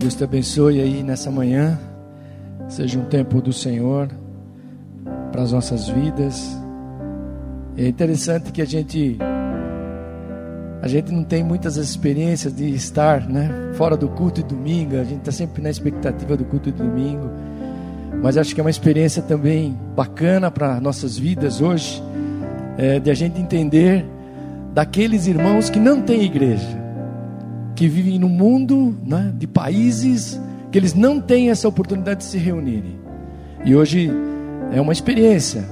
Deus te abençoe aí nessa manhã. Seja um tempo do Senhor para as nossas vidas. É interessante que a gente a gente não tem muitas experiências de estar, né, fora do culto de domingo. A gente está sempre na expectativa do culto de domingo. Mas acho que é uma experiência também bacana para nossas vidas hoje, é, de a gente entender daqueles irmãos que não têm igreja que vivem no mundo né, de países que eles não têm essa oportunidade de se reunirem. E hoje é uma experiência.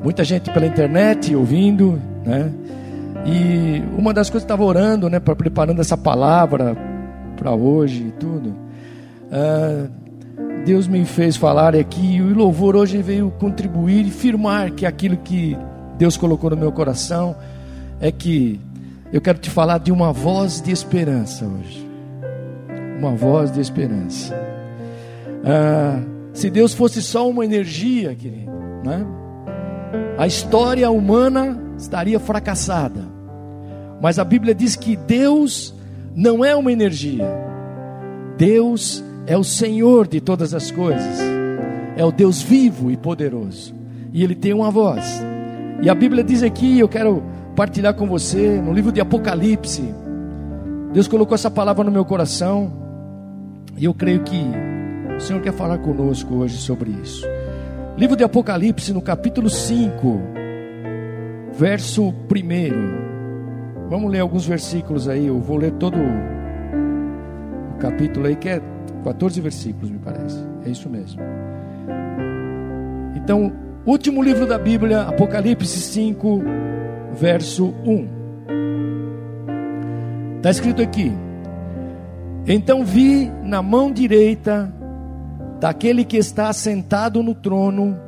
Muita gente pela internet ouvindo, né? E uma das coisas que estava orando, né, para preparando essa palavra para hoje e tudo. Uh, Deus me fez falar aqui e o louvor hoje veio contribuir e firmar que aquilo que Deus colocou no meu coração é que eu quero te falar de uma voz de esperança hoje. Uma voz de esperança. Ah, se Deus fosse só uma energia, querido, né? a história humana estaria fracassada. Mas a Bíblia diz que Deus não é uma energia. Deus é o Senhor de todas as coisas. É o Deus vivo e poderoso. E Ele tem uma voz. E a Bíblia diz aqui, eu quero compartilhar com você no livro de Apocalipse. Deus colocou essa palavra no meu coração e eu creio que o Senhor quer falar conosco hoje sobre isso. Livro de Apocalipse, no capítulo 5, verso 1. Vamos ler alguns versículos aí. Eu vou ler todo o capítulo aí, que é 14 versículos, me parece. É isso mesmo. Então, último livro da Bíblia, Apocalipse 5, verso 1. Está escrito aqui: Então vi na mão direita daquele que está sentado no trono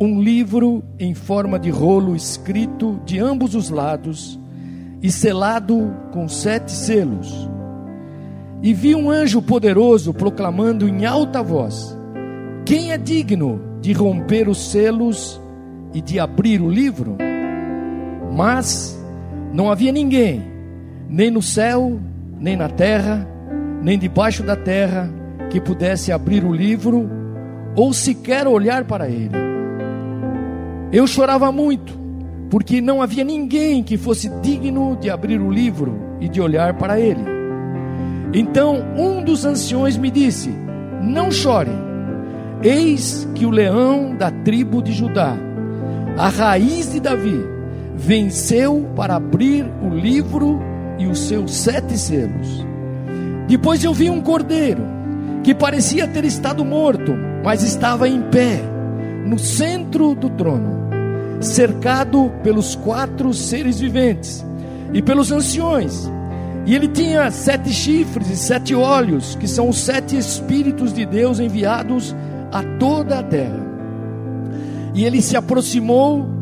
um livro em forma de rolo escrito de ambos os lados e selado com sete selos. E vi um anjo poderoso proclamando em alta voz: Quem é digno de romper os selos e de abrir o livro? Mas não havia ninguém, nem no céu, nem na terra, nem debaixo da terra, que pudesse abrir o livro ou sequer olhar para ele. Eu chorava muito, porque não havia ninguém que fosse digno de abrir o livro e de olhar para ele. Então um dos anciões me disse: Não chore, eis que o leão da tribo de Judá, a raiz de Davi, venceu para abrir o livro e os seus sete selos. Depois eu vi um cordeiro que parecia ter estado morto, mas estava em pé no centro do trono, cercado pelos quatro seres viventes e pelos anciões. E ele tinha sete chifres e sete olhos, que são os sete Espíritos de Deus enviados a toda a terra. E ele se aproximou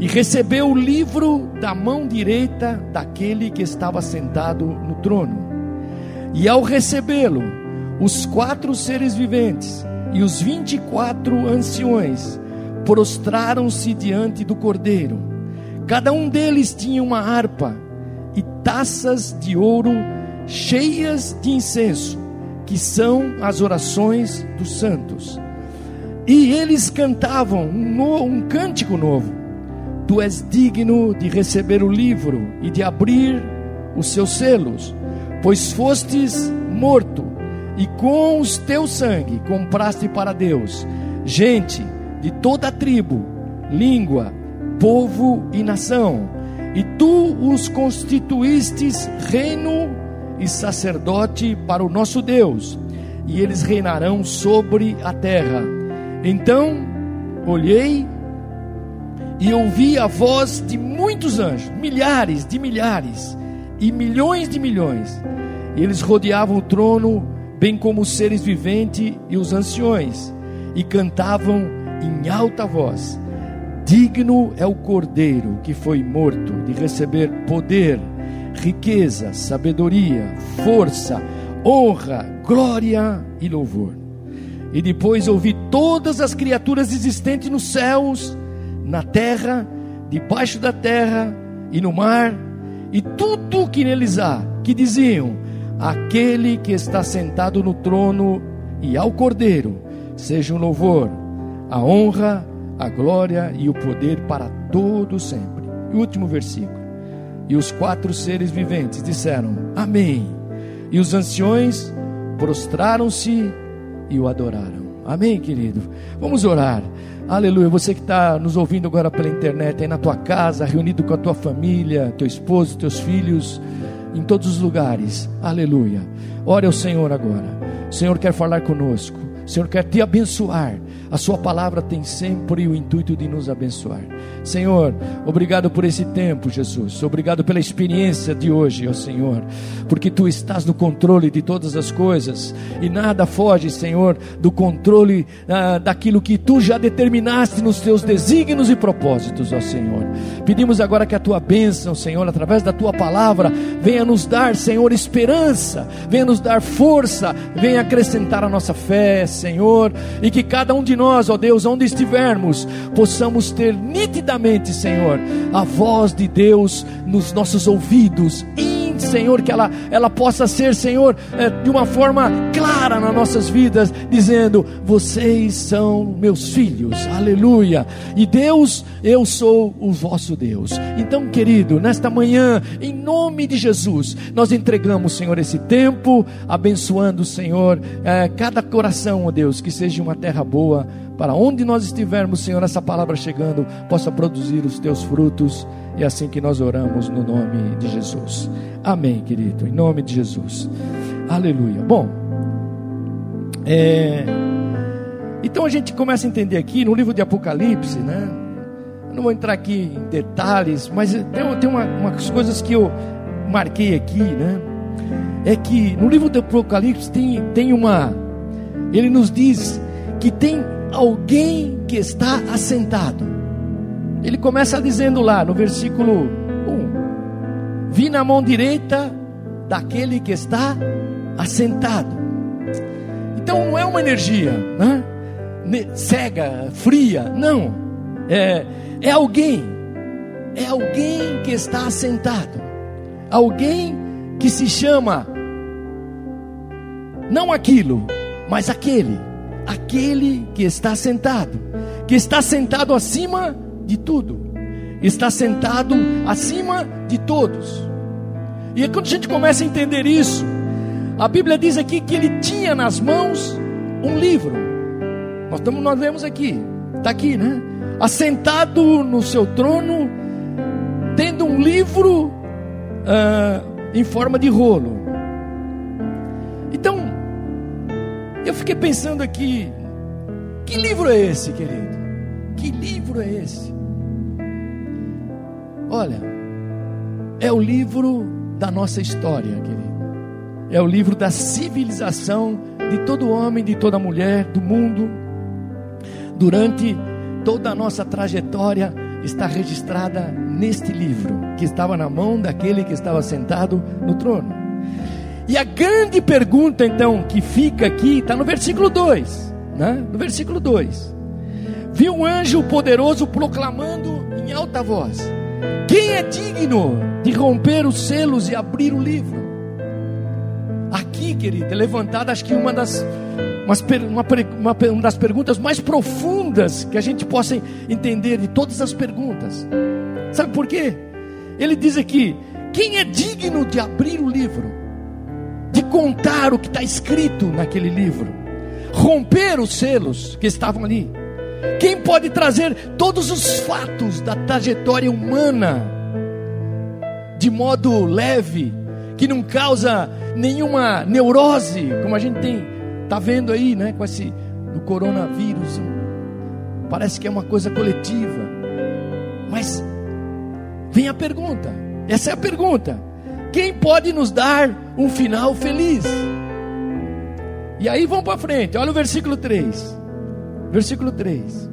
e recebeu o livro da mão direita daquele que estava sentado no trono. E ao recebê-lo, os quatro seres viventes e os vinte e quatro anciões prostraram-se diante do cordeiro. Cada um deles tinha uma harpa e taças de ouro cheias de incenso, que são as orações dos santos. E eles cantavam um, no, um cântico novo Tu és digno de receber o livro e de abrir os seus selos, pois fostes morto e com os teu sangue compraste para Deus gente de toda tribo, língua, povo e nação, e tu os constituístes reino e sacerdote para o nosso Deus, e eles reinarão sobre a terra. Então olhei e ouvi a voz de muitos anjos, milhares de milhares e milhões de milhões. E eles rodeavam o trono, bem como os seres viventes e os anciões, e cantavam em alta voz: Digno é o cordeiro que foi morto de receber poder, riqueza, sabedoria, força, honra, glória e louvor. E depois ouvi todas as criaturas existentes nos céus na terra, debaixo da terra e no mar, e tudo o que neles há, que diziam: aquele que está sentado no trono e ao Cordeiro, seja o louvor, a honra, a glória e o poder para todo sempre. E último versículo. E os quatro seres viventes disseram: Amém. E os anciões prostraram-se e o adoraram. Amém, querido. Vamos orar. Aleluia. Você que está nos ouvindo agora pela internet, aí na tua casa, reunido com a tua família, teu esposo, teus filhos, em todos os lugares. Aleluia. Ore ao Senhor agora. O Senhor quer falar conosco. O Senhor quer te abençoar. A Sua palavra tem sempre o intuito de nos abençoar. Senhor, obrigado por esse tempo, Jesus. Obrigado pela experiência de hoje, ó Senhor. Porque Tu estás no controle de todas as coisas. E nada foge, Senhor, do controle ah, daquilo que Tu já determinaste nos Teus desígnios e propósitos, ó Senhor. Pedimos agora que a Tua bênção, Senhor, através da Tua palavra, venha nos dar, Senhor, esperança. Venha nos dar força. Venha acrescentar a nossa fé, Senhor. E que cada um de nós nós, ó Deus, onde estivermos, possamos ter nitidamente, Senhor, a voz de Deus nos nossos ouvidos, Senhor, que ela, ela possa ser, Senhor, é, de uma forma clara nas nossas vidas, dizendo: Vocês são meus filhos, aleluia. E Deus, eu sou o vosso Deus. Então, querido, nesta manhã, em nome de Jesus, nós entregamos, Senhor, esse tempo, abençoando, Senhor, é, cada coração, ó Deus, que seja uma terra boa para onde nós estivermos, Senhor, essa palavra chegando possa produzir os teus frutos. É assim que nós oramos no nome de Jesus. Amém, querido, em nome de Jesus. Aleluia. Bom, é, então a gente começa a entender aqui no livro de Apocalipse, né? Não vou entrar aqui em detalhes, mas tem, tem uma, umas coisas que eu marquei aqui, né? É que no livro do Apocalipse tem, tem uma. Ele nos diz que tem alguém que está assentado. Ele começa dizendo lá no versículo 1: Vi na mão direita daquele que está assentado. Então não é uma energia né? cega, fria, não. É, é alguém, é alguém que está assentado, alguém que se chama, não aquilo, mas aquele aquele que está sentado, que está sentado acima de tudo, está sentado acima de todos. E é quando a gente começa a entender isso, a Bíblia diz aqui que ele tinha nas mãos um livro. Nós, estamos, nós vemos aqui, está aqui, né? Assentado no seu trono, tendo um livro uh, em forma de rolo. Então, eu fiquei pensando aqui, que livro é esse, querido? Que livro é esse? Olha, é o livro da nossa história, querido. É o livro da civilização de todo homem, de toda mulher, do mundo. Durante toda a nossa trajetória está registrada neste livro, que estava na mão daquele que estava sentado no trono. E a grande pergunta então que fica aqui está no versículo 2, né? No versículo 2. Vi um anjo poderoso proclamando em alta voz: Quem é digno de romper os selos e abrir o livro? Aqui, querido, é levantada acho que uma das uma, uma, uma das perguntas mais profundas que a gente possa entender de todas as perguntas. Sabe por quê? Ele diz aqui: quem é digno de abrir o livro? de contar o que está escrito naquele livro, romper os selos que estavam ali. Quem pode trazer todos os fatos da trajetória humana de modo leve, que não causa nenhuma neurose, como a gente tem tá vendo aí, né, com esse do coronavírus. Parece que é uma coisa coletiva. Mas vem a pergunta. Essa é a pergunta. Quem pode nos dar um final feliz? E aí vamos para frente, olha o versículo 3. Versículo 3.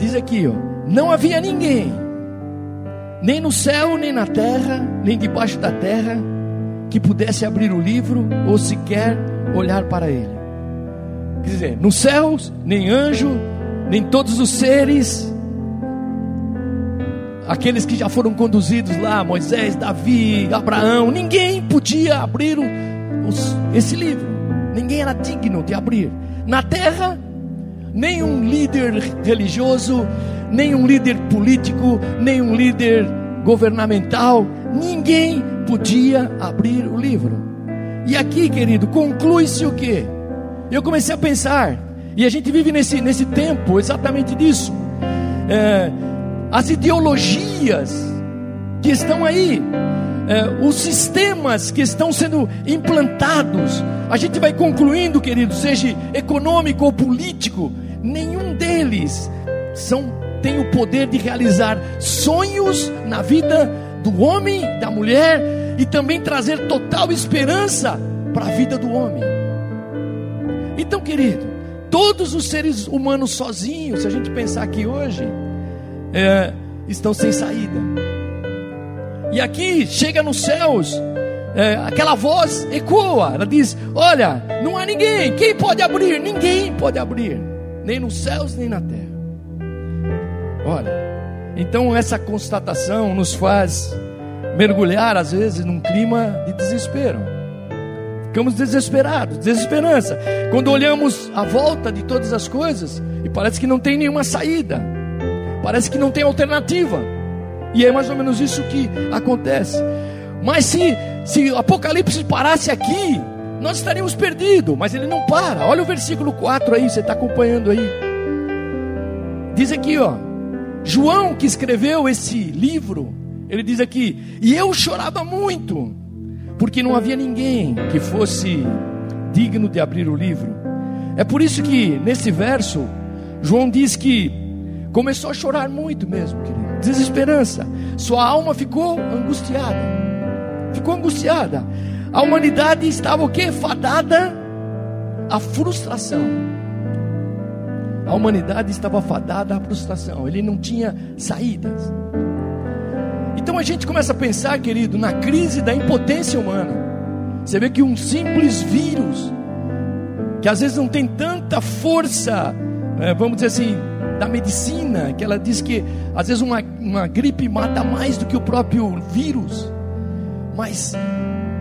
Diz aqui, ó, não havia ninguém, nem no céu, nem na terra, nem debaixo da terra, que pudesse abrir o livro ou sequer olhar para ele. Quer dizer, nos céus, nem anjo, nem todos os seres, aqueles que já foram conduzidos lá, Moisés, Davi, Abraão, ninguém podia abrir os, esse livro, ninguém era digno de abrir. Na terra, nenhum líder religioso, nenhum líder político, nenhum líder governamental, ninguém podia abrir o livro. E aqui, querido, conclui-se o que? Eu comecei a pensar, e a gente vive nesse, nesse tempo exatamente disso. É, as ideologias que estão aí, é, os sistemas que estão sendo implantados, a gente vai concluindo, querido, seja econômico ou político, nenhum deles são, tem o poder de realizar sonhos na vida do homem, da mulher e também trazer total esperança para a vida do homem. Então, querido, todos os seres humanos sozinhos, se a gente pensar aqui hoje, é, estão sem saída. E aqui chega nos céus, é, aquela voz ecoa, ela diz: Olha, não há ninguém, quem pode abrir? Ninguém pode abrir, nem nos céus nem na terra. Olha, então essa constatação nos faz mergulhar, às vezes, num clima de desespero. Ficamos desesperados, desesperança. Quando olhamos a volta de todas as coisas e parece que não tem nenhuma saída, parece que não tem alternativa. E é mais ou menos isso que acontece. Mas se, se o Apocalipse parasse aqui, nós estaríamos perdidos, mas ele não para. Olha o versículo 4 aí, você está acompanhando aí. Diz aqui, ó. João que escreveu esse livro, ele diz aqui: E eu chorava muito, porque não havia ninguém que fosse digno de abrir o livro. É por isso que nesse verso, João diz que começou a chorar muito mesmo, querido. Desesperança. Sua alma ficou angustiada. Ficou angustiada. A humanidade estava o que? Fadada à frustração. A humanidade estava fadada à frustração. Ele não tinha saídas. Então a gente começa a pensar, querido, na crise da impotência humana. Você vê que um simples vírus, que às vezes não tem tanta força, é, vamos dizer assim, da medicina, que ela diz que às vezes uma, uma gripe mata mais do que o próprio vírus, mas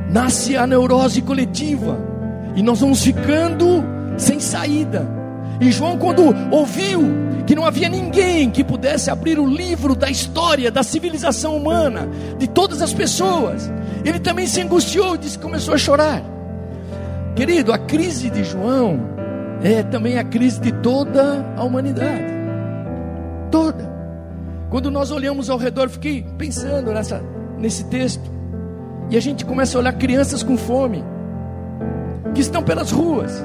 nasce a neurose coletiva, e nós vamos ficando sem saída. E João, quando ouviu que não havia ninguém que pudesse abrir o livro da história da civilização humana, de todas as pessoas. Ele também se angustiou e disse, começou a chorar. Querido, a crise de João é também a crise de toda a humanidade. Toda. Quando nós olhamos ao redor, fiquei pensando nessa, nesse texto. E a gente começa a olhar crianças com fome, que estão pelas ruas,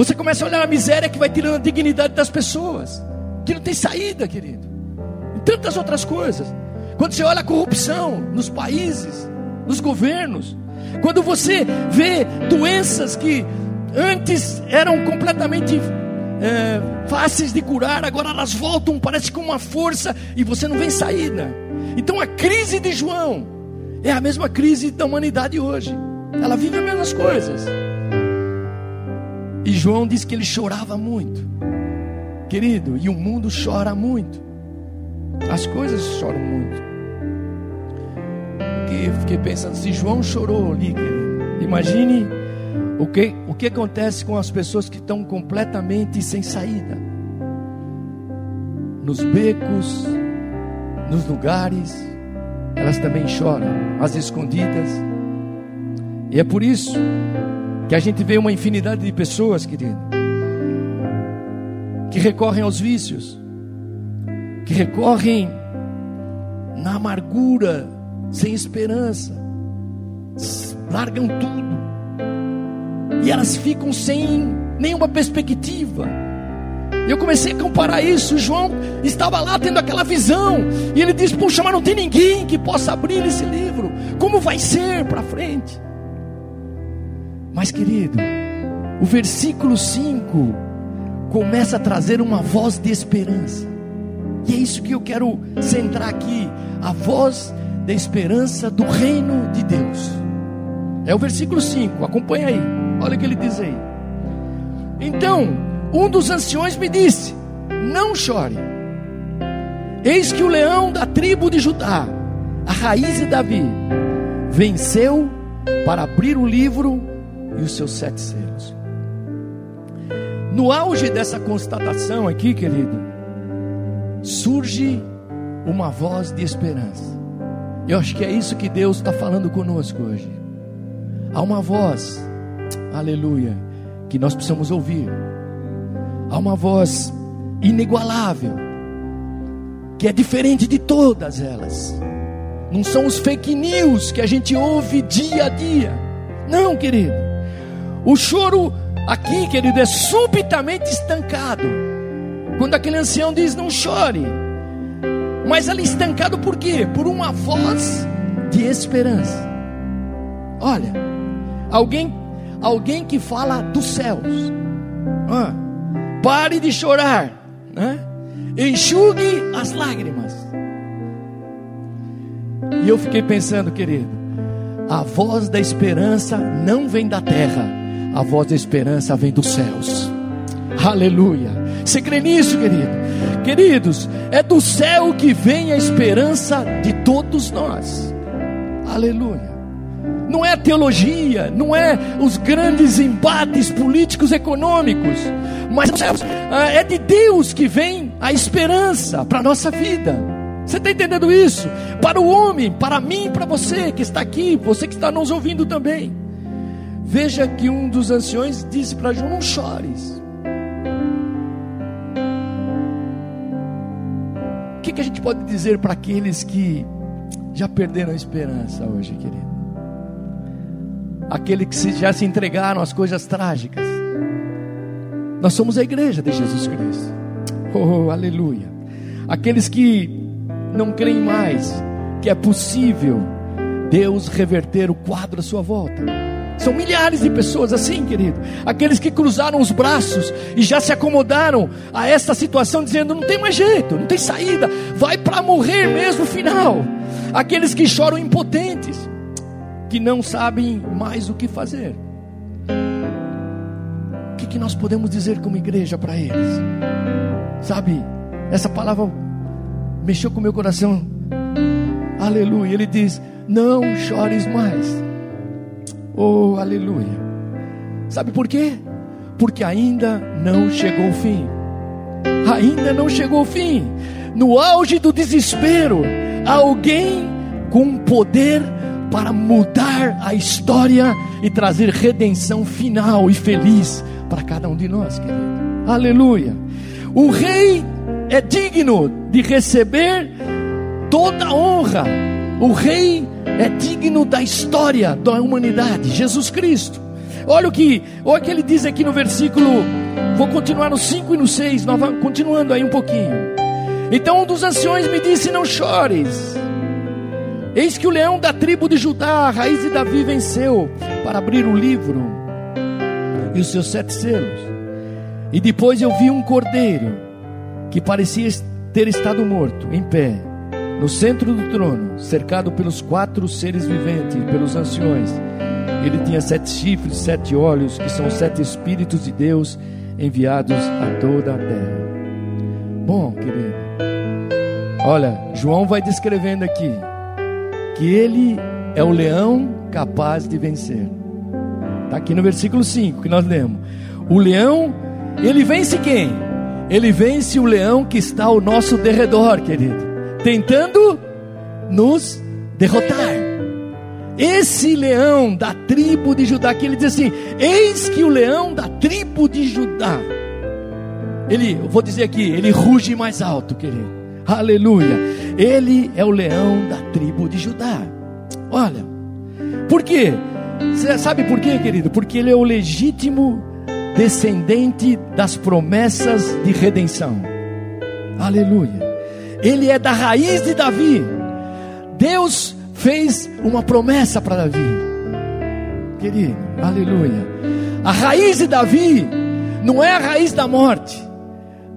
você começa a olhar a miséria que vai tirando a dignidade das pessoas, que não tem saída, querido. E tantas outras coisas. Quando você olha a corrupção nos países, nos governos, quando você vê doenças que antes eram completamente é, fáceis de curar, agora elas voltam, parece com uma força e você não vê saída. Então a crise de João é a mesma crise da humanidade hoje. Ela vive as mesmas coisas. E João disse que ele chorava muito. Querido, e o mundo chora muito. As coisas choram muito. Porque fiquei pensando, se João chorou ali, querido, imagine o que, o que acontece com as pessoas que estão completamente sem saída. Nos becos, nos lugares, elas também choram, as escondidas. E é por isso que a gente vê uma infinidade de pessoas, querido, que recorrem aos vícios, que recorrem na amargura, sem esperança, largam tudo, e elas ficam sem nenhuma perspectiva. Eu comecei a comparar isso. João estava lá tendo aquela visão, e ele diz: Puxa, mas não tem ninguém que possa abrir esse livro. Como vai ser para frente? Mas, querido, o versículo 5 começa a trazer uma voz de esperança. E é isso que eu quero centrar aqui: a voz da esperança do reino de Deus. É o versículo 5, acompanha aí, olha o que ele diz aí. Então, um dos anciões me disse: Não chore. Eis que o leão da tribo de Judá, a raiz de Davi, venceu para abrir o livro e os seus sete selos. No auge dessa constatação aqui, querido, surge uma voz de esperança. Eu acho que é isso que Deus está falando conosco hoje. Há uma voz, aleluia, que nós precisamos ouvir. Há uma voz inigualável, que é diferente de todas elas. Não são os fake news que a gente ouve dia a dia. Não, querido. O choro aqui, querido, é subitamente estancado. Quando aquele ancião diz: Não chore. Mas ali estancado por quê? Por uma voz de esperança. Olha, alguém, alguém que fala dos céus. Ah, pare de chorar, né? enxugue as lágrimas. E eu fiquei pensando, querido, a voz da esperança não vem da terra, a voz da esperança vem dos céus. Aleluia. Você crê nisso, querido? Queridos, é do céu que vem a esperança de todos nós. Aleluia. Não é a teologia, não é os grandes embates políticos econômicos, mas ah, é de Deus que vem a esperança para a nossa vida. Você está entendendo isso? Para o homem, para mim, para você que está aqui, você que está nos ouvindo também. Veja que um dos anciões disse para João: Não chores. O que, que a gente pode dizer para aqueles que já perderam a esperança hoje, querido? Aqueles que já se entregaram às coisas trágicas. Nós somos a igreja de Jesus Cristo. Oh, aleluia. Aqueles que não creem mais que é possível Deus reverter o quadro à sua volta. São milhares de pessoas assim, querido. Aqueles que cruzaram os braços e já se acomodaram a esta situação, dizendo: não tem mais jeito, não tem saída, vai para morrer mesmo final. Aqueles que choram impotentes, que não sabem mais o que fazer. O que, que nós podemos dizer como igreja para eles? Sabe, essa palavra mexeu com o meu coração. Aleluia. Ele diz: Não chores mais. Oh, aleluia. Sabe por quê? Porque ainda não chegou o fim. Ainda não chegou o fim. No auge do desespero, alguém com poder para mudar a história e trazer redenção final e feliz para cada um de nós, querido. Aleluia. O rei é digno de receber toda a honra. O rei é digno da história da humanidade, Jesus Cristo. Olha o que, olha o que ele diz aqui no versículo, vou continuar no 5 e no 6, continuando aí um pouquinho. Então um dos anciões me disse: Não chores. Eis que o leão da tribo de Judá, a raiz de Davi, venceu para abrir o livro e os seus sete selos. E depois eu vi um cordeiro que parecia ter estado morto, em pé no centro do trono, cercado pelos quatro seres viventes, pelos anciões, ele tinha sete chifres, sete olhos, que são sete espíritos de Deus enviados a toda a terra. Bom, querido, olha, João vai descrevendo aqui que ele é o leão capaz de vencer. Está aqui no versículo 5 que nós lemos. O leão, ele vence quem? Ele vence o leão que está ao nosso derredor, querido tentando nos derrotar. Esse leão da tribo de Judá, que ele diz assim: Eis que o leão da tribo de Judá, ele, eu vou dizer aqui, ele ruge mais alto, querido. Aleluia. Ele é o leão da tribo de Judá. Olha, por quê? Você sabe por quê, querido? Porque ele é o legítimo descendente das promessas de redenção. Aleluia ele é da raiz de Davi. Deus fez uma promessa para Davi, querido, aleluia. A raiz de Davi não é a raiz da morte,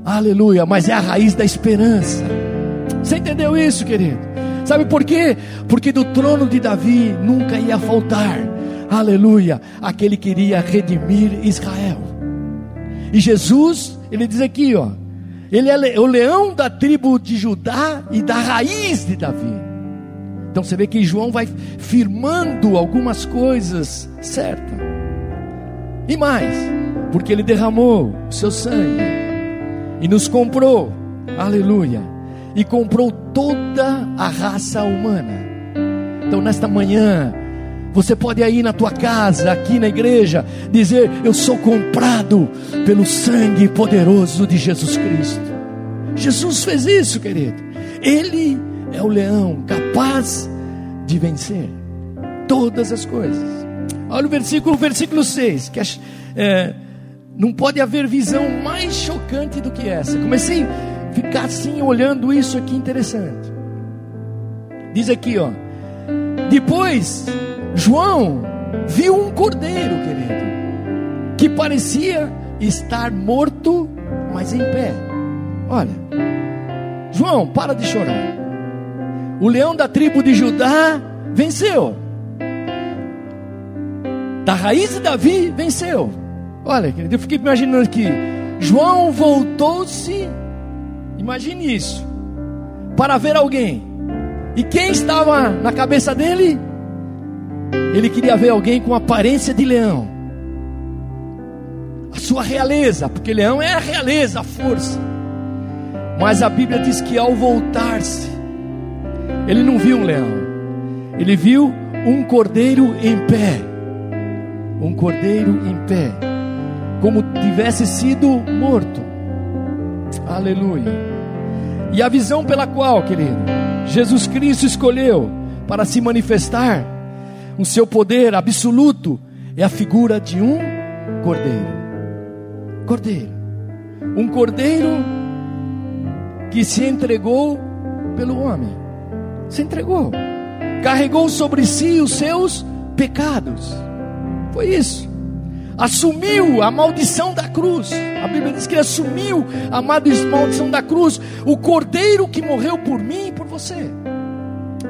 aleluia, mas é a raiz da esperança. Você entendeu isso, querido? Sabe por quê? Porque do trono de Davi nunca ia faltar, aleluia, aquele que iria redimir Israel. E Jesus, ele diz aqui, ó, Ele é o leão da tribo de Judá e da raiz de Davi. Então você vê que João vai firmando algumas coisas certas. E mais, porque ele derramou o seu sangue e nos comprou, aleluia, e comprou toda a raça humana. Então nesta manhã, você pode ir na tua casa, aqui na igreja, dizer: Eu sou comprado pelo sangue poderoso de Jesus Cristo. Jesus fez isso, querido. Ele é o leão capaz de vencer todas as coisas. Olha o versículo, versículo 6, que é, é, não pode haver visão mais chocante do que essa. Comecei ficar assim, olhando isso aqui interessante. Diz aqui, ó. Depois João viu um cordeiro, querido, que parecia estar morto, mas em pé. Olha, João, para de chorar. O leão da tribo de Judá venceu. Da raiz de Davi venceu. Olha, querido, eu fiquei imaginando aqui. João voltou-se, imagine isso, para ver alguém. E quem estava na cabeça dele? Ele queria ver alguém com aparência de leão. A sua realeza, porque leão é a realeza, a força. Mas a Bíblia diz que ao voltar-se, ele não viu um leão, ele viu um cordeiro em pé. Um cordeiro em pé, como tivesse sido morto. Aleluia. E a visão pela qual, querido, Jesus Cristo escolheu para se manifestar o seu poder absoluto é a figura de um cordeiro. Cordeiro. Um cordeiro que se entregou pelo homem. Se entregou. Carregou sobre si os seus pecados. Foi isso. Assumiu a maldição da cruz. A Bíblia diz que ele assumiu a maldição da cruz. O cordeiro que morreu por mim e por você.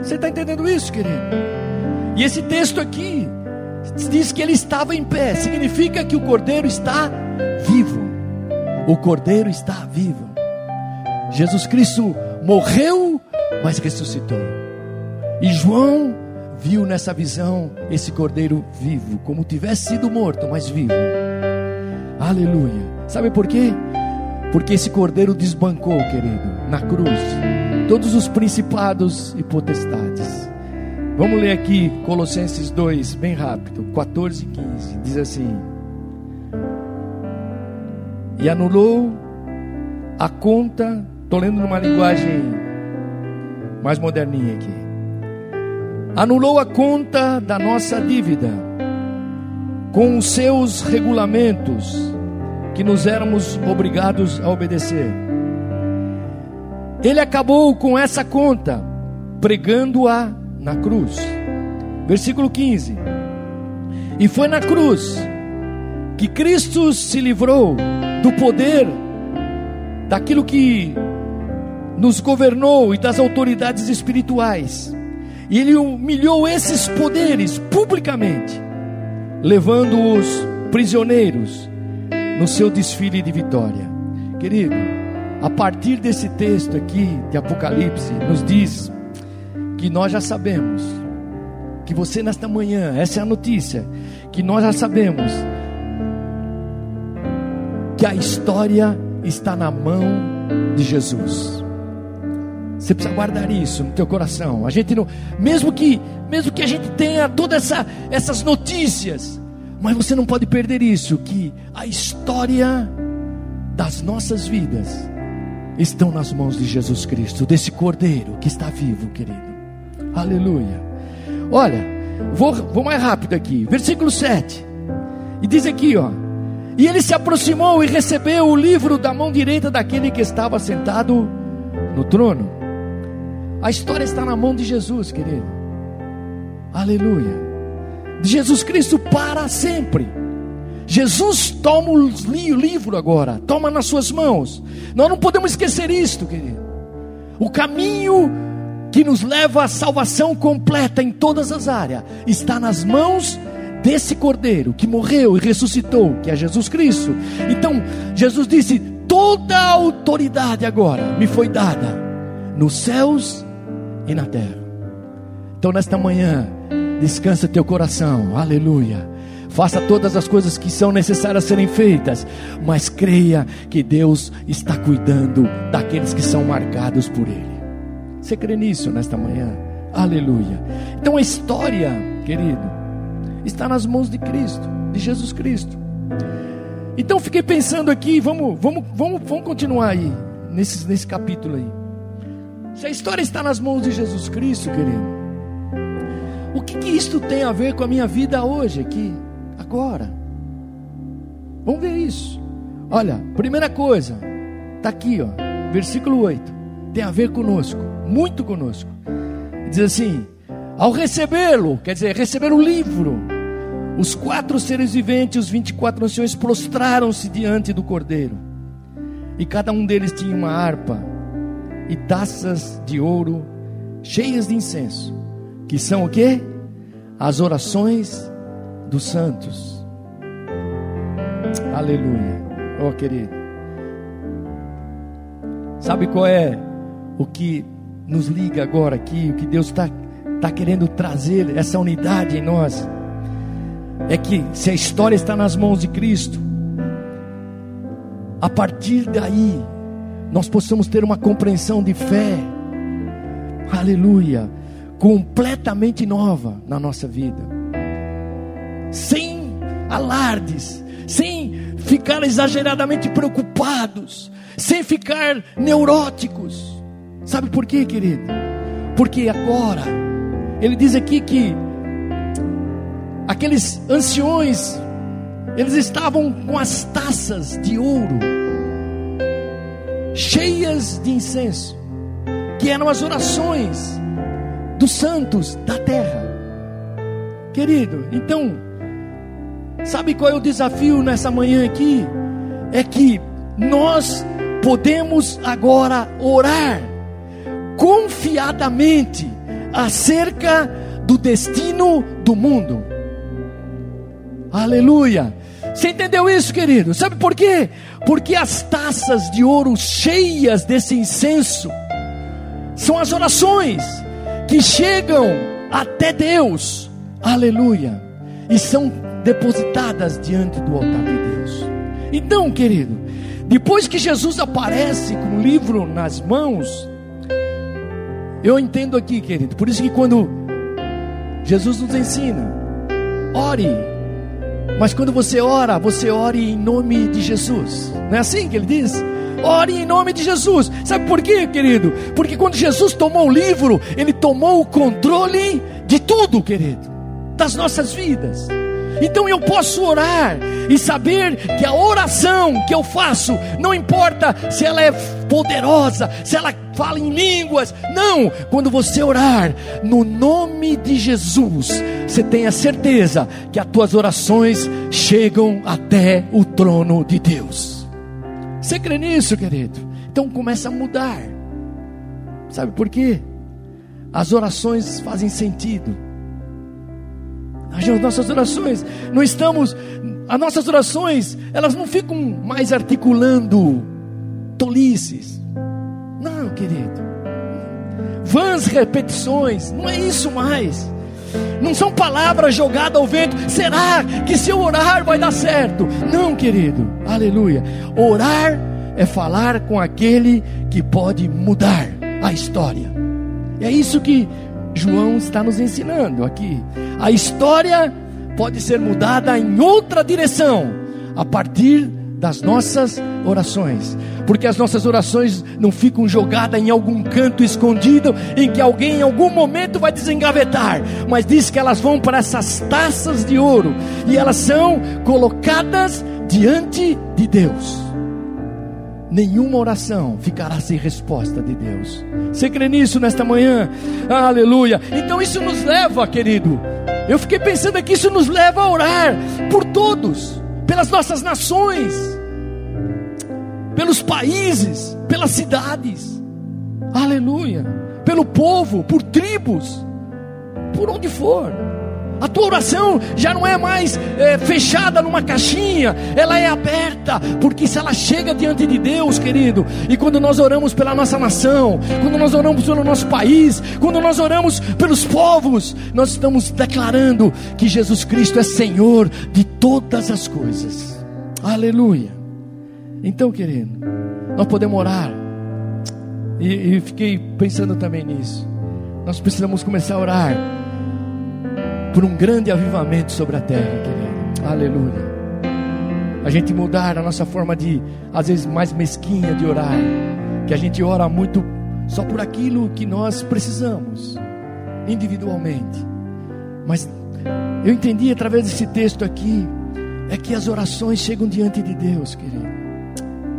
Você está entendendo isso, querido? E esse texto aqui diz que ele estava em pé, significa que o cordeiro está vivo. O cordeiro está vivo. Jesus Cristo morreu, mas ressuscitou. E João viu nessa visão esse cordeiro vivo, como tivesse sido morto, mas vivo. Aleluia. Sabe por quê? Porque esse cordeiro desbancou, querido, na cruz, todos os principados e potestades. Vamos ler aqui Colossenses 2, bem rápido, 14 e 15. Diz assim: E anulou a conta, estou lendo numa linguagem mais moderninha aqui. Anulou a conta da nossa dívida com os seus regulamentos que nos éramos obrigados a obedecer. Ele acabou com essa conta, pregando-a na cruz. Versículo 15. E foi na cruz que Cristo se livrou do poder daquilo que nos governou e das autoridades espirituais. E ele humilhou esses poderes publicamente, levando-os prisioneiros no seu desfile de vitória. Querido, a partir desse texto aqui de Apocalipse, nos diz que nós já sabemos, que você nesta manhã, essa é a notícia, que nós já sabemos que a história está na mão de Jesus. Você precisa guardar isso no teu coração. A gente não, mesmo que, mesmo que a gente tenha todas essa, essas notícias, mas você não pode perder isso, que a história das nossas vidas estão nas mãos de Jesus Cristo, desse Cordeiro que está vivo, querido. Aleluia. Olha, vou, vou mais rápido aqui. Versículo 7. E diz aqui, ó. E ele se aproximou e recebeu o livro da mão direita daquele que estava sentado no trono. A história está na mão de Jesus, querido. Aleluia. De Jesus Cristo para sempre. Jesus toma o livro agora, toma nas suas mãos. Nós não podemos esquecer isto, querido. O caminho que nos leva à salvação completa em todas as áreas, está nas mãos desse Cordeiro que morreu e ressuscitou, que é Jesus Cristo. Então, Jesus disse: toda a autoridade agora me foi dada nos céus e na terra. Então, nesta manhã, descansa teu coração, aleluia. Faça todas as coisas que são necessárias serem feitas, mas creia que Deus está cuidando daqueles que são marcados por Ele. Você crê nisso nesta manhã? Aleluia. Então a história, querido, está nas mãos de Cristo, de Jesus Cristo. Então fiquei pensando aqui, vamos, vamos, vamos, vamos continuar aí, nesse, nesse capítulo aí. Se a história está nas mãos de Jesus Cristo, querido, o que, que isto tem a ver com a minha vida hoje aqui, agora? Vamos ver isso. Olha, primeira coisa, está aqui, ó, versículo 8, tem a ver conosco, muito conosco. Diz assim: ao recebê-lo, quer dizer, receber o livro, os quatro seres viventes, os 24 anciões, prostraram-se diante do cordeiro, e cada um deles tinha uma harpa e taças de ouro cheias de incenso que são o que? As orações dos santos. Aleluia. Oh, querido. Sabe qual é o que nos liga agora aqui? O que Deus está tá querendo trazer, essa unidade em nós? É que se a história está nas mãos de Cristo, a partir daí, nós possamos ter uma compreensão de fé. Aleluia completamente nova na nossa vida, sem alardes, sem ficar exageradamente preocupados, sem ficar neuróticos. Sabe por quê, querido? Porque agora, ele diz aqui que aqueles anciões, eles estavam com as taças de ouro, cheias de incenso, que eram as orações dos santos da terra. Querido, então, sabe qual é o desafio nessa manhã aqui? É que nós podemos agora orar confiadamente acerca do destino do mundo. Aleluia. Você entendeu isso, querido? Sabe por quê? Porque as taças de ouro cheias desse incenso são as orações que chegam até Deus, aleluia, e são depositadas diante do altar de Deus. Então, querido, depois que Jesus aparece com o livro nas mãos, eu entendo aqui, querido, por isso que quando Jesus nos ensina, ore, mas quando você ora, você ore em nome de Jesus, não é assim que ele diz? Ore em nome de Jesus. Sabe por quê, querido? Porque quando Jesus tomou o livro, ele tomou o controle de tudo, querido, das nossas vidas. Então eu posso orar e saber que a oração que eu faço, não importa se ela é poderosa, se ela fala em línguas, não, quando você orar no nome de Jesus, você tem a certeza que as tuas orações chegam até o trono de Deus. Você crê nisso, querido? Então começa a mudar. Sabe por quê? As orações fazem sentido. As nossas orações não estamos, as nossas orações, elas não ficam mais articulando tolices. Não, querido. Vãs repetições, não é isso mais. Não são palavras jogadas ao vento. Será que se eu orar vai dar certo? Não, querido. Aleluia. Orar é falar com aquele que pode mudar a história. É isso que João está nos ensinando aqui. A história pode ser mudada em outra direção a partir das nossas orações, porque as nossas orações não ficam jogadas em algum canto escondido em que alguém em algum momento vai desengavetar, mas diz que elas vão para essas taças de ouro e elas são colocadas diante de Deus. Nenhuma oração ficará sem resposta de Deus. Você crê nisso nesta manhã? Aleluia. Então isso nos leva, querido. Eu fiquei pensando aqui, isso nos leva a orar por todos pelas nossas nações, pelos países, pelas cidades, aleluia, pelo povo, por tribos, por onde for. A tua oração já não é mais é, fechada numa caixinha, ela é aberta, porque se ela chega diante de Deus, querido, e quando nós oramos pela nossa nação, quando nós oramos pelo nosso país, quando nós oramos pelos povos, nós estamos declarando que Jesus Cristo é Senhor de todas as coisas. Aleluia. Então, querido, nós podemos orar, e, e fiquei pensando também nisso. Nós precisamos começar a orar por um grande avivamento sobre a terra, querido. Aleluia. A gente mudar a nossa forma de, às vezes, mais mesquinha de orar. Que a gente ora muito só por aquilo que nós precisamos, individualmente. Mas eu entendi através desse texto aqui, é que as orações chegam diante de Deus, querido.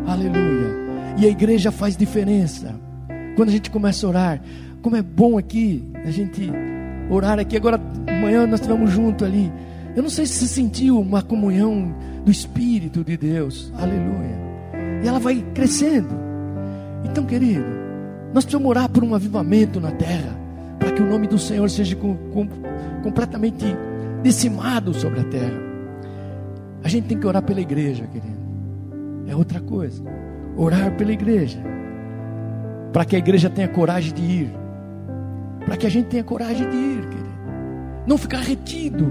Aleluia. E a igreja faz diferença. Quando a gente começa a orar, como é bom aqui a gente orar aqui. Agora, amanhã nós estivemos juntos ali. Eu não sei se você sentiu uma comunhão do Espírito de Deus. Aleluia. E ela vai crescendo. Então, querido, nós precisamos orar por um avivamento na terra. Para que o nome do Senhor seja com, com, completamente decimado sobre a terra. A gente tem que orar pela igreja, querido. É outra coisa. Orar pela igreja. Para que a igreja tenha coragem de ir para que a gente tenha coragem de ir, querido. Não ficar retido,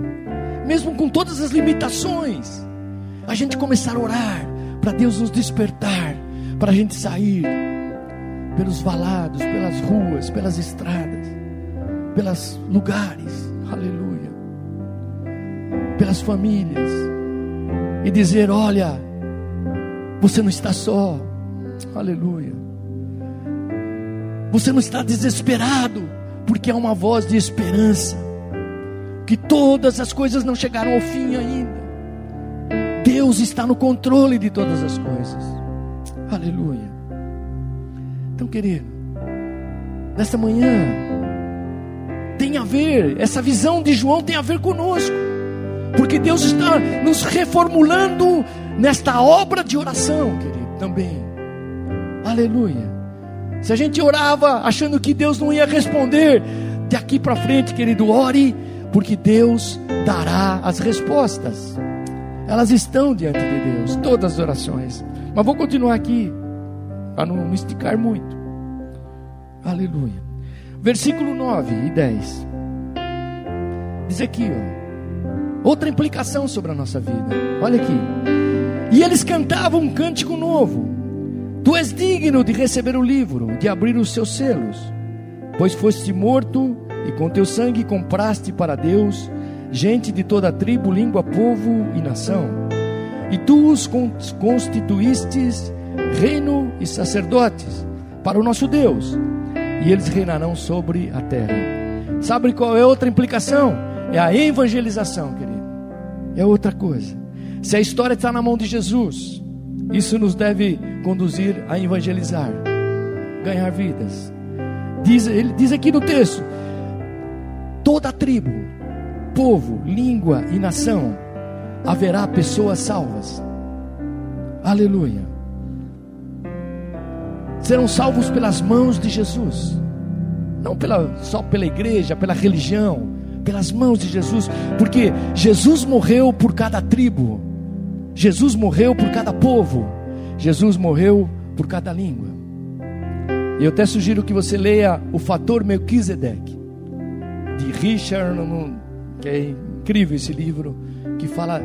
mesmo com todas as limitações. A gente começar a orar para Deus nos despertar, para a gente sair pelos valados, pelas ruas, pelas estradas, pelos lugares, aleluia, pelas famílias, e dizer: Olha, você não está só, aleluia, você não está desesperado porque é uma voz de esperança, que todas as coisas não chegaram ao fim ainda. Deus está no controle de todas as coisas. Aleluia. Então, querido, nesta manhã tem a ver, essa visão de João tem a ver conosco, porque Deus está nos reformulando nesta obra de oração, querido, também. Aleluia. Se a gente orava achando que Deus não ia responder, daqui para frente, querido, ore, porque Deus dará as respostas. Elas estão diante de Deus, todas as orações. Mas vou continuar aqui, para não me esticar muito. Aleluia. Versículo 9 e 10. Diz aqui, ó, outra implicação sobre a nossa vida. Olha aqui. E eles cantavam um cântico novo Tu és digno de receber o livro, de abrir os seus selos, pois foste morto e com teu sangue compraste para Deus gente de toda tribo, língua, povo e nação. E tu os constituístes reino e sacerdotes para o nosso Deus, e eles reinarão sobre a terra. Sabe qual é outra implicação? É a evangelização, querido. É outra coisa. Se a história está na mão de Jesus, isso nos deve conduzir a evangelizar, ganhar vidas. Diz, ele diz aqui no texto: toda tribo, povo, língua e nação haverá pessoas salvas. Aleluia. Serão salvos pelas mãos de Jesus. Não pela, só pela igreja, pela religião, pelas mãos de Jesus, porque Jesus morreu por cada tribo, Jesus morreu por cada povo, Jesus morreu por cada língua. E eu até sugiro que você leia o Fator Melquisedeque, de Richard, que é incrível esse livro, que fala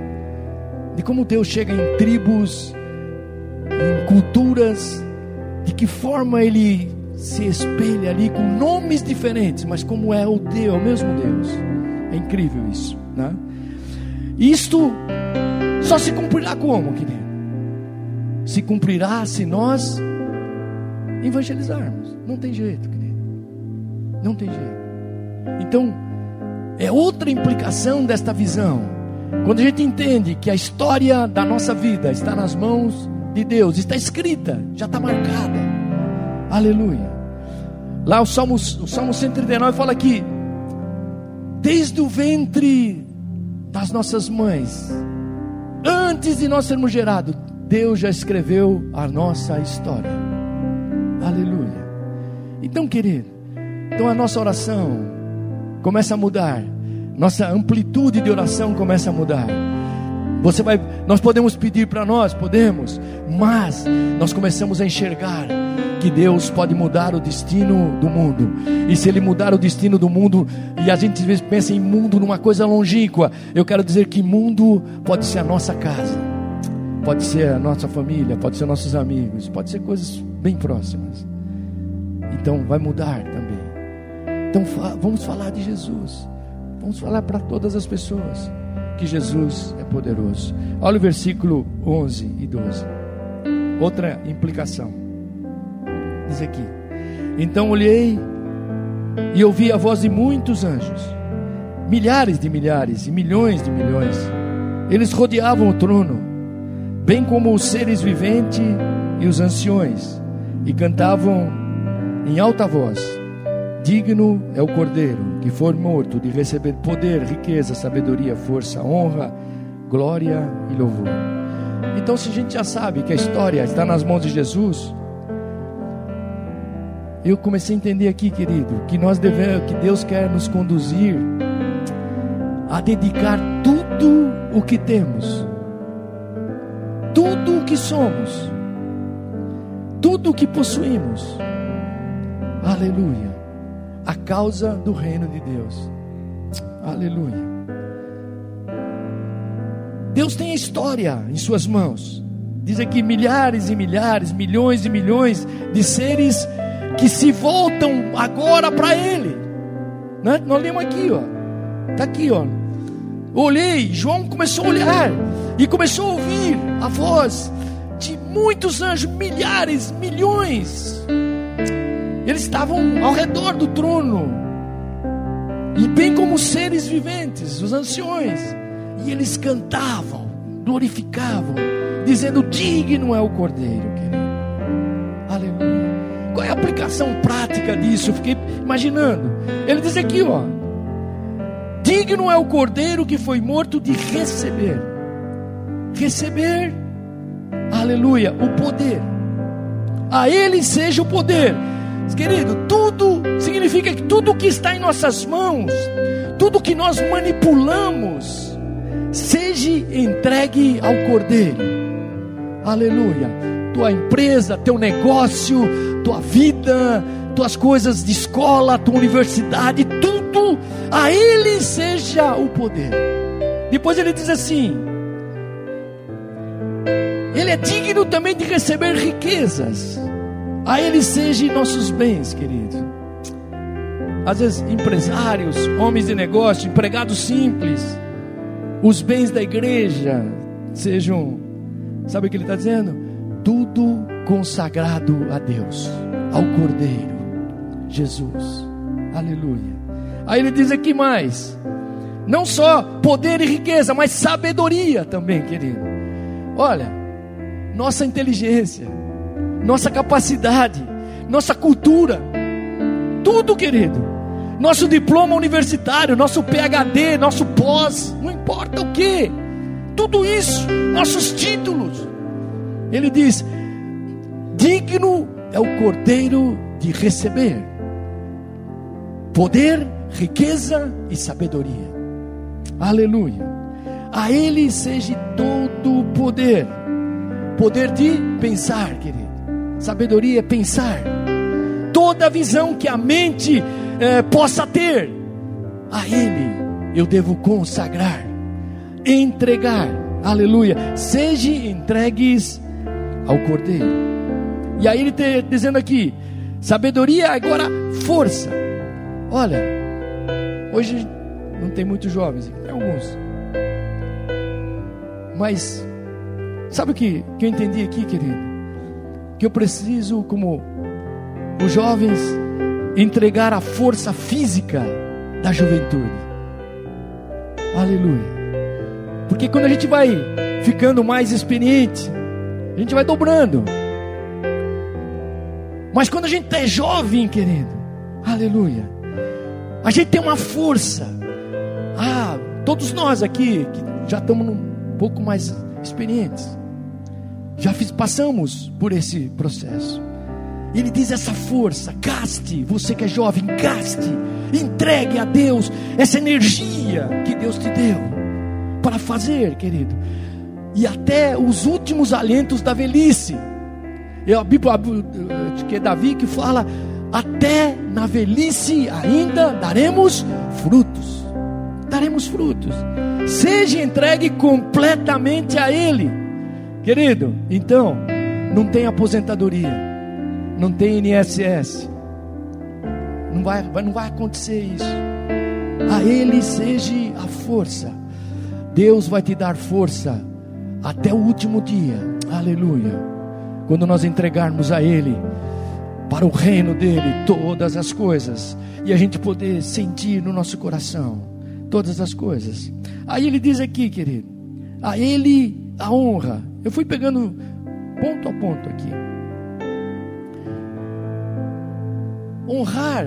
de como Deus chega em tribos, em culturas, de que forma Ele se espelha ali com nomes diferentes, mas como é o Deus, é o mesmo Deus. É incrível isso, né? Isto só se cumprirá como, querido? Se cumprirá se nós evangelizarmos. Não tem jeito, querido. Não tem jeito. Então, é outra implicação desta visão. Quando a gente entende que a história da nossa vida está nas mãos de Deus, está escrita, já está marcada. Aleluia. Lá o Salmo, o Salmo 139 fala que desde o ventre das nossas mães, antes de nós sermos gerados, Deus já escreveu a nossa história. Aleluia. Então, querido, então a nossa oração começa a mudar. nossa amplitude de oração começa a mudar. Você vai, nós podemos pedir para nós, podemos, mas nós começamos a enxergar que Deus pode mudar o destino do mundo. E se Ele mudar o destino do mundo, e a gente às vezes pensa em mundo numa coisa longínqua, eu quero dizer que mundo pode ser a nossa casa, pode ser a nossa família, pode ser nossos amigos, pode ser coisas bem próximas. Então vai mudar também. Então vamos falar de Jesus. Vamos falar para todas as pessoas que Jesus é poderoso. Olha o versículo 11 e 12. Outra implicação. Diz aqui: Então olhei e ouvi a voz de muitos anjos, milhares de milhares e milhões de milhões. Eles rodeavam o trono, bem como os seres viventes e os anciões, e cantavam em alta voz: Digno é o cordeiro que for morto de receber poder, riqueza, sabedoria, força, honra, glória e louvor. Então, se a gente já sabe que a história está nas mãos de Jesus, eu comecei a entender aqui, querido, que nós devemos, que Deus quer nos conduzir a dedicar tudo o que temos, tudo o que somos, tudo o que possuímos. Aleluia a causa do reino de Deus. Aleluia. Deus tem a história em Suas mãos. Diz aqui milhares e milhares, milhões e milhões de seres que se voltam agora para Ele. Né? Nós lemos aqui, ó. Está aqui, ó. Olhei, João começou a olhar e começou a ouvir a voz de muitos anjos, milhares, milhões eles estavam ao redor do trono, e bem como seres viventes, os anciões, e eles cantavam, glorificavam, dizendo: Digno é o cordeiro, querido. Aleluia. Qual é a aplicação prática disso? Eu fiquei imaginando. Ele diz aqui, ó: Digno é o cordeiro que foi morto de receber, receber, aleluia, o poder. A ele seja o poder Querido, tudo significa que tudo que está em nossas mãos, tudo que nós manipulamos, seja entregue ao Cordeiro. Aleluia. Tua empresa, teu negócio, tua vida, tuas coisas de escola, tua universidade, tudo a Ele seja o poder. Depois ele diz assim: Ele é digno também de receber riquezas a Ele sejam nossos bens, querido. Às vezes, empresários, homens de negócio, empregados simples, os bens da igreja sejam, sabe o que ele está dizendo? Tudo consagrado a Deus, ao Cordeiro, Jesus. Aleluia. Aí ele diz aqui mais: não só poder e riqueza, mas sabedoria também, querido. Olha, nossa inteligência nossa capacidade, nossa cultura, tudo, querido. Nosso diploma universitário, nosso PhD, nosso pós, não importa o que, tudo isso, nossos títulos. Ele diz: digno é o cordeiro de receber poder, riqueza e sabedoria. Aleluia. A Ele seja todo o poder, poder de pensar, querido Sabedoria é pensar. Toda visão que a mente é, possa ter, a Ele eu devo consagrar, entregar. Aleluia. Seja entregues ao Cordeiro. E aí ele está dizendo aqui: sabedoria, agora força. Olha, hoje não tem muitos jovens, tem alguns. Mas, sabe o que, que eu entendi aqui, querido? Que eu preciso, como os jovens, entregar a força física da juventude. Aleluia. Porque quando a gente vai ficando mais experiente, a gente vai dobrando. Mas quando a gente é jovem, querido, aleluia, a gente tem uma força. Ah, todos nós aqui que já estamos um pouco mais experientes, já fiz, passamos por esse processo. Ele diz essa força, gaste, você que é jovem, gaste, entregue a Deus essa energia que Deus te deu para fazer, querido. E até os últimos alientos da velhice. É a Bíblia que é Davi que fala: até na velhice ainda daremos frutos. Daremos frutos. Seja entregue completamente a Ele, querido. Então, não tem aposentadoria, não tem INSS, não vai, não vai acontecer isso. A Ele seja a força. Deus vai te dar força até o último dia. Aleluia. Quando nós entregarmos a Ele para o reino dele todas as coisas e a gente poder sentir no nosso coração todas as coisas. Aí ele diz aqui, querido, a ele a honra. Eu fui pegando ponto a ponto aqui. Honrar,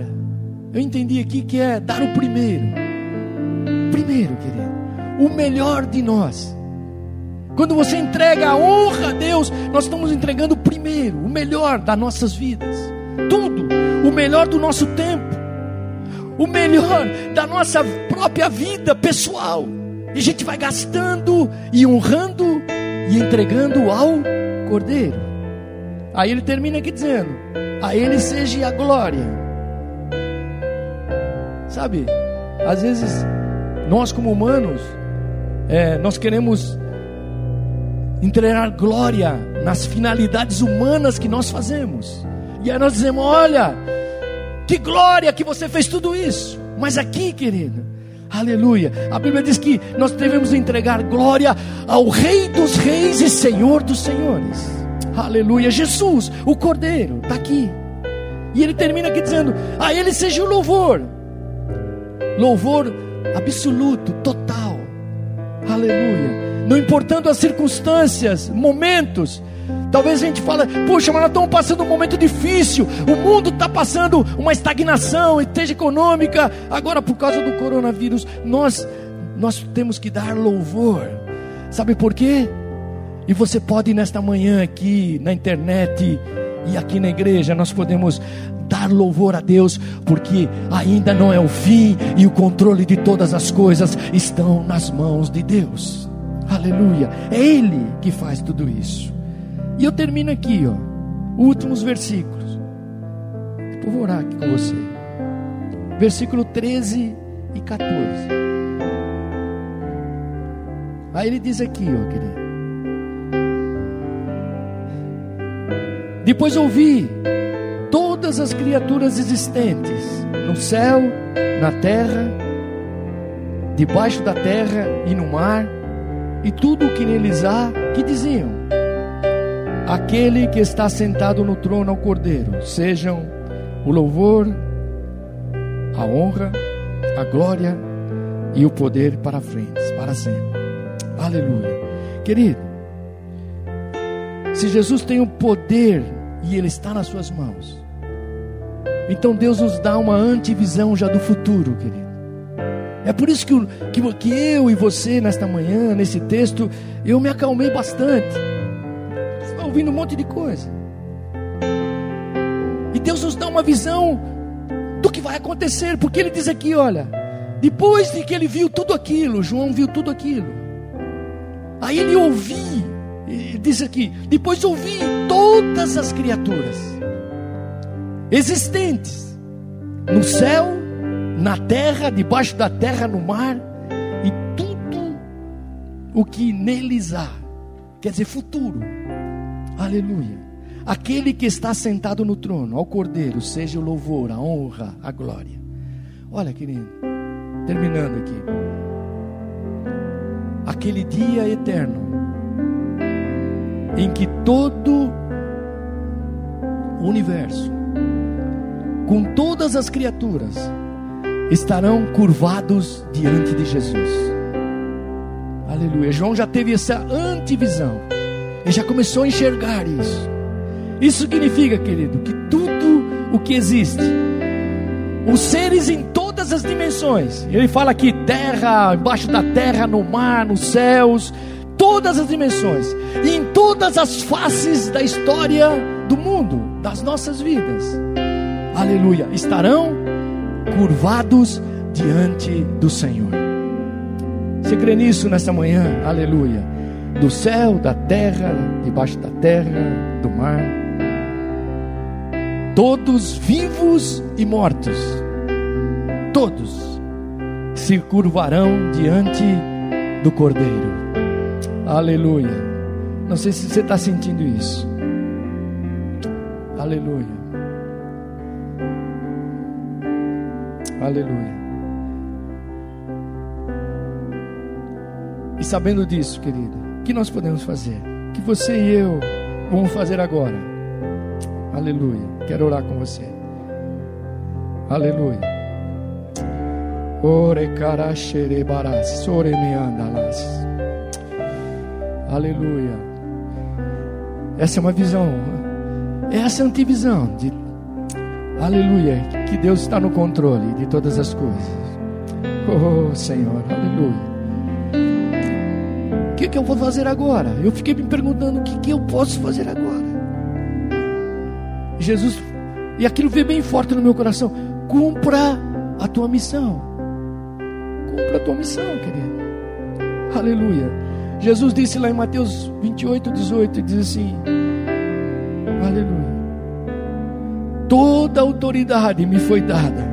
eu entendi aqui que é dar o primeiro. Primeiro, querido, o melhor de nós. Quando você entrega a honra a Deus, nós estamos entregando o primeiro, o melhor das nossas vidas. Tudo, o melhor do nosso tempo, o melhor da nossa própria vida pessoal. E a gente vai gastando e honrando e entregando ao Cordeiro. Aí ele termina aqui dizendo: A ele seja a glória. Sabe, às vezes nós como humanos, é, nós queremos entregar glória nas finalidades humanas que nós fazemos. E aí nós dizemos: olha, que glória que você fez tudo isso. Mas aqui, querido, aleluia, a Bíblia diz que nós devemos entregar glória ao Rei dos Reis e Senhor dos Senhores. Aleluia, Jesus, o Cordeiro, está aqui. E ele termina aqui dizendo: a Ele seja o louvor, louvor absoluto, total. Aleluia não importando as circunstâncias, momentos. Talvez a gente fale, puxa, mas nós estamos passando um momento difícil, o mundo está passando uma estagnação, esteja econômica, agora por causa do coronavírus, nós, nós temos que dar louvor. Sabe por quê? E você pode nesta manhã aqui na internet e aqui na igreja, nós podemos dar louvor a Deus, porque ainda não é o fim e o controle de todas as coisas estão nas mãos de Deus. Aleluia. É Ele que faz tudo isso. E eu termino aqui, ó. Últimos versículos. Eu vou orar aqui com você. Versículo 13 e 14. Aí ele diz aqui, ó, querido. Depois ouvi todas as criaturas existentes no céu, na terra, debaixo da terra e no mar e tudo o que neles há, que diziam: Aquele que está sentado no trono ao Cordeiro, sejam o louvor, a honra, a glória e o poder para frente, para sempre. Aleluia. Querido, se Jesus tem o poder e ele está nas suas mãos, então Deus nos dá uma antivisão já do futuro, querido. É por isso que, que, que eu e você, nesta manhã, nesse texto, eu me acalmei bastante. Ouvindo um monte de coisa. E Deus nos dá uma visão do que vai acontecer, porque Ele diz aqui: olha, depois de que ele viu tudo aquilo, João viu tudo aquilo, aí ele ouviu, ele diz aqui: depois ouvi todas as criaturas existentes no céu na terra, debaixo da terra, no mar, e tudo o que neles há, quer dizer, futuro. Aleluia. Aquele que está sentado no trono, ao Cordeiro, seja o louvor, a honra, a glória. Olha, querido, terminando aqui. Aquele dia eterno, em que todo o universo, com todas as criaturas, estarão curvados diante de Jesus. Aleluia. João já teve essa antivisão. Ele já começou a enxergar isso. Isso significa, querido, que tudo o que existe, os seres em todas as dimensões, ele fala aqui: terra, embaixo da terra, no mar, nos céus, todas as dimensões, e em todas as faces da história do mundo, das nossas vidas, aleluia, estarão curvados diante do Senhor. Você crê nisso nessa manhã? Aleluia. Do céu, da terra, debaixo da terra, do mar. Todos vivos e mortos, todos se curvarão diante do Cordeiro. Aleluia. Não sei se você está sentindo isso. Aleluia. Aleluia. E sabendo disso, querida, o que nós podemos fazer? O que você e eu vamos fazer agora? Aleluia. Quero orar com você. Aleluia. Ore ore. Aleluia. Essa é uma visão. Essa é a antivisão de Aleluia, que Deus está no controle de todas as coisas. Oh, Senhor, aleluia. Que eu vou fazer agora? Eu fiquei me perguntando o que, que eu posso fazer agora. Jesus, e aquilo veio bem forte no meu coração. Cumpra a tua missão. Cumpra a tua missão, querido. Aleluia. Jesus disse lá em Mateus 28, 18: diz assim: Aleluia. Toda autoridade me foi dada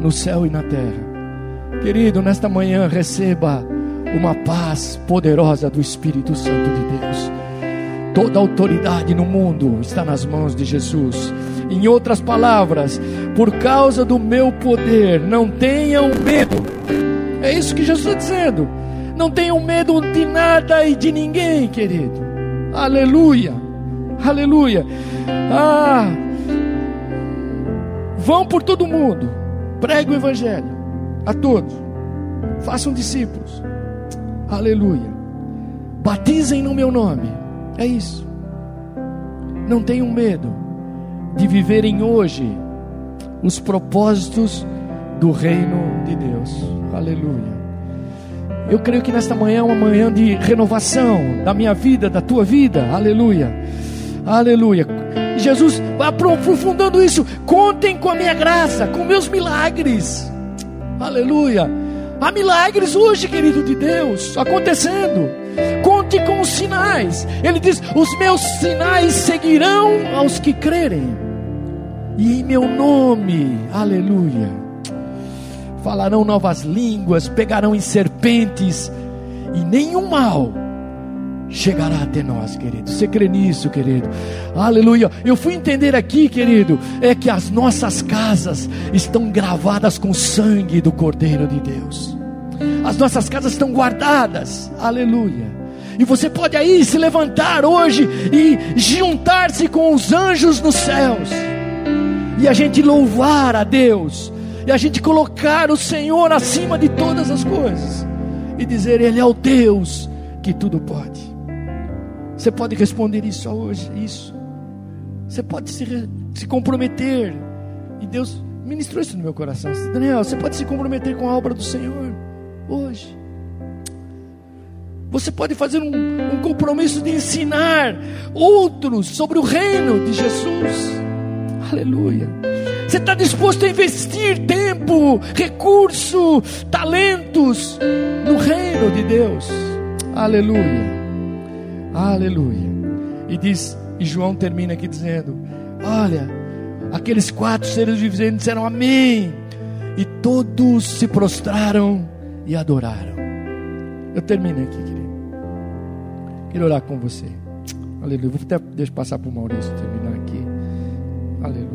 no céu e na terra. Querido, nesta manhã receba uma paz poderosa do Espírito Santo de Deus. Toda autoridade no mundo está nas mãos de Jesus. Em outras palavras, por causa do meu poder, não tenham medo. É isso que Jesus está dizendo. Não tenham medo de nada e de ninguém, querido. Aleluia. Aleluia. Ah, Vão por todo mundo, pregue o Evangelho a todos, façam discípulos, aleluia. Batizem no meu nome, é isso. Não tenham medo de viverem hoje os propósitos do reino de Deus, aleluia. Eu creio que nesta manhã é uma manhã de renovação da minha vida, da tua vida, aleluia, aleluia Jesus aprofundando isso. Contem com a minha graça, com meus milagres. Aleluia. Há milagres hoje, querido de Deus, acontecendo. Conte com os sinais. Ele diz: Os meus sinais seguirão aos que crerem. E em meu nome, aleluia. Falarão novas línguas, pegarão em serpentes, e nenhum mal chegará até nós, querido. Você crê nisso, querido? Aleluia. Eu fui entender aqui, querido, é que as nossas casas estão gravadas com sangue do Cordeiro de Deus. As nossas casas estão guardadas. Aleluia. E você pode aí se levantar hoje e juntar-se com os anjos nos céus. E a gente louvar a Deus. E a gente colocar o Senhor acima de todas as coisas. E dizer: Ele é o Deus que tudo pode. Você pode responder isso hoje, isso. Você pode se, se comprometer. E Deus ministrou isso no meu coração. Daniel, você pode se comprometer com a obra do Senhor hoje. Você pode fazer um, um compromisso de ensinar outros sobre o reino de Jesus. Aleluia. Você está disposto a investir tempo, recurso, talentos no reino de Deus. Aleluia. Aleluia. E diz, e João termina aqui dizendo: Olha, aqueles quatro seres viventes disseram amém. E todos se prostraram e adoraram. Eu termino aqui, querido. Quero orar com você. Aleluia. Vou até deixar passar para o Maurício terminar aqui. Aleluia.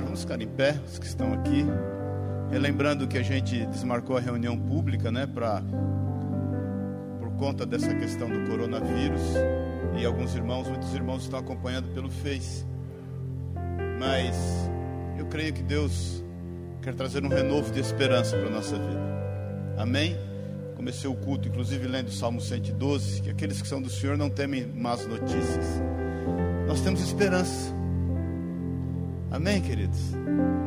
Orar, vamos ficar em pé, os que estão aqui. Relembrando que a gente desmarcou a reunião pública, né, para por conta dessa questão do coronavírus e alguns irmãos, muitos irmãos estão acompanhando pelo Face. Mas eu creio que Deus quer trazer um renovo de esperança para a nossa vida. Amém? Comecei o culto, inclusive lendo o Salmo 112, que aqueles que são do Senhor não temem más notícias. nós temos esperança. Amém, queridos?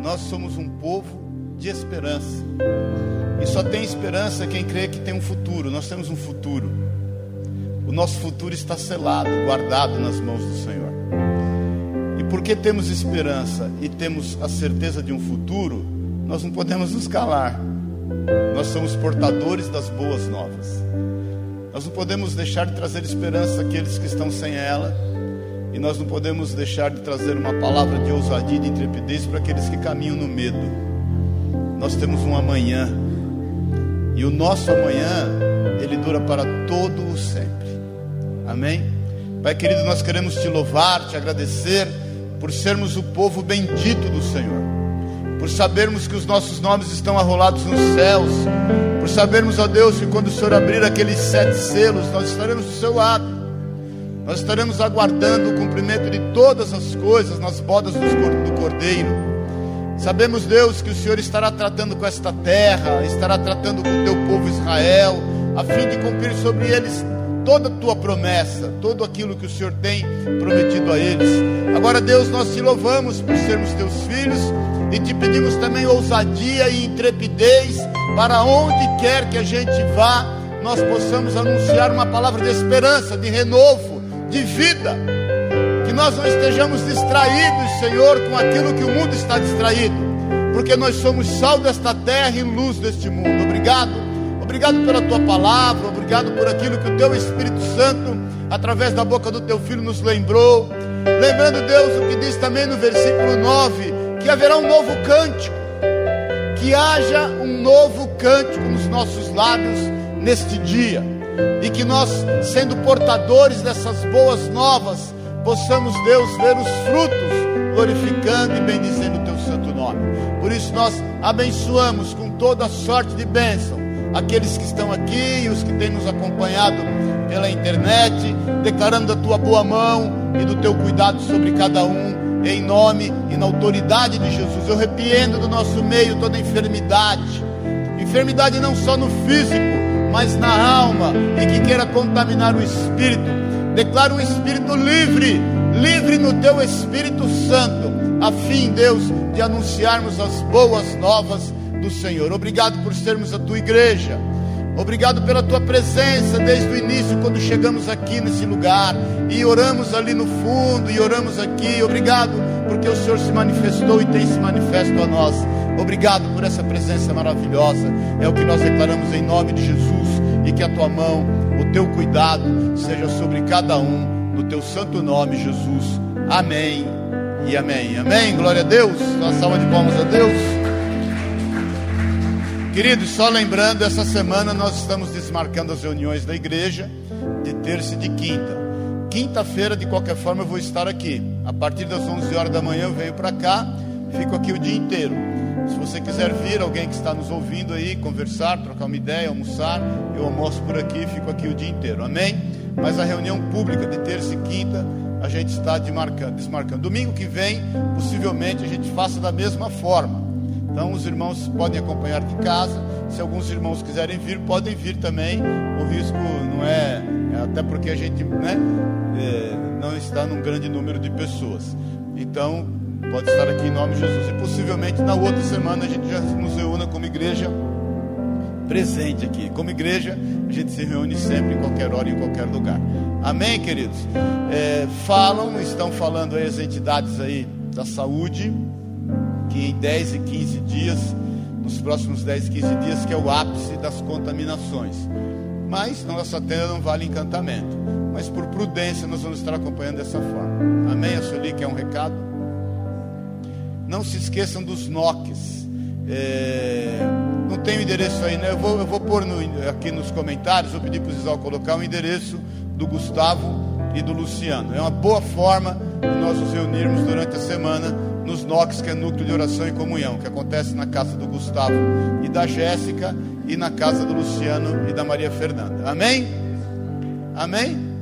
Nós somos um povo de esperança. E só tem esperança quem crê que tem um futuro. Nós temos um futuro. O nosso futuro está selado, guardado nas mãos do Senhor. E porque temos esperança e temos a certeza de um futuro, nós não podemos nos calar. Nós somos portadores das boas novas. Nós não podemos deixar de trazer esperança àqueles que estão sem ela. E nós não podemos deixar de trazer uma palavra de ousadia e de intrepidez para aqueles que caminham no medo. Nós temos um amanhã. E o nosso amanhã, ele dura para todo o sempre. Amém? Pai querido, nós queremos te louvar, te agradecer por sermos o povo bendito do Senhor. Por sabermos que os nossos nomes estão arrolados nos céus, por sabermos, ó Deus, que quando o Senhor abrir aqueles sete selos, nós estaremos do seu lado, nós estaremos aguardando o cumprimento de todas as coisas nas bodas do Cordeiro. Sabemos, Deus, que o Senhor estará tratando com esta terra, estará tratando com o teu povo Israel, a fim de cumprir sobre eles toda a tua promessa, tudo aquilo que o Senhor tem prometido a eles. Agora, Deus, nós te louvamos por sermos teus filhos e te pedimos também ousadia e intrepidez para onde quer que a gente vá, nós possamos anunciar uma palavra de esperança, de renovo, de vida. Que nós não estejamos distraídos, Senhor, com aquilo que o mundo está distraído, porque nós somos sal desta terra e luz deste mundo. Obrigado Obrigado pela tua palavra, obrigado por aquilo que o teu Espírito Santo, através da boca do teu filho, nos lembrou. Lembrando, Deus, o que diz também no versículo 9: que haverá um novo cântico, que haja um novo cântico nos nossos lábios neste dia, e que nós, sendo portadores dessas boas novas, possamos, Deus, ver os frutos, glorificando e bendizendo o teu santo nome. Por isso, nós abençoamos com toda sorte de bênção aqueles que estão aqui e os que têm nos acompanhado pela internet, declarando a tua boa mão e do teu cuidado sobre cada um, em nome e na autoridade de Jesus. Eu repreendo do nosso meio toda enfermidade, enfermidade não só no físico, mas na alma, e que queira contaminar o espírito. Declaro um espírito livre, livre no teu Espírito Santo, a fim, Deus, de anunciarmos as boas novas do Senhor. Obrigado por sermos a tua igreja. Obrigado pela tua presença desde o início, quando chegamos aqui nesse lugar e oramos ali no fundo e oramos aqui. Obrigado porque o Senhor se manifestou e tem se manifesto a nós. Obrigado por essa presença maravilhosa. É o que nós declaramos em nome de Jesus e que a tua mão, o teu cuidado seja sobre cada um, no teu santo nome, Jesus. Amém e amém. Amém. Glória a Deus. Uma salva de palmas a Deus. Queridos, só lembrando, essa semana nós estamos desmarcando as reuniões da igreja de terça e de quinta. Quinta-feira, de qualquer forma, eu vou estar aqui. A partir das 11 horas da manhã eu venho para cá, fico aqui o dia inteiro. Se você quiser vir, alguém que está nos ouvindo aí, conversar, trocar uma ideia, almoçar, eu almoço por aqui, fico aqui o dia inteiro. Amém? Mas a reunião pública de terça e quinta a gente está desmarcando. Domingo que vem, possivelmente a gente faça da mesma forma. Então os irmãos podem acompanhar de casa. Se alguns irmãos quiserem vir, podem vir também. O risco não é, é até porque a gente né, é, não está num grande número de pessoas. Então pode estar aqui em nome de Jesus. E possivelmente na outra semana a gente já nos reúna como igreja presente aqui. Como igreja, a gente se reúne sempre, em qualquer hora, em qualquer lugar. Amém, queridos? É, falam, estão falando aí as entidades aí da saúde que em 10 e 15 dias, nos próximos 10 e 15 dias, que é o ápice das contaminações. Mas nossa terra não vale encantamento. Mas por prudência nós vamos estar acompanhando dessa forma. Amém? A Sueli quer um recado? Não se esqueçam dos NOCs. É... Não tem o endereço aí, né? Eu vou, eu vou pôr no, aqui nos comentários, vou pedir para o Zizal colocar o endereço do Gustavo e do Luciano. É uma boa forma de nós nos reunirmos durante a semana nos NOCs, que é Núcleo de Oração e Comunhão, que acontece na casa do Gustavo e da Jéssica e na casa do Luciano e da Maria Fernanda. Amém? Amém?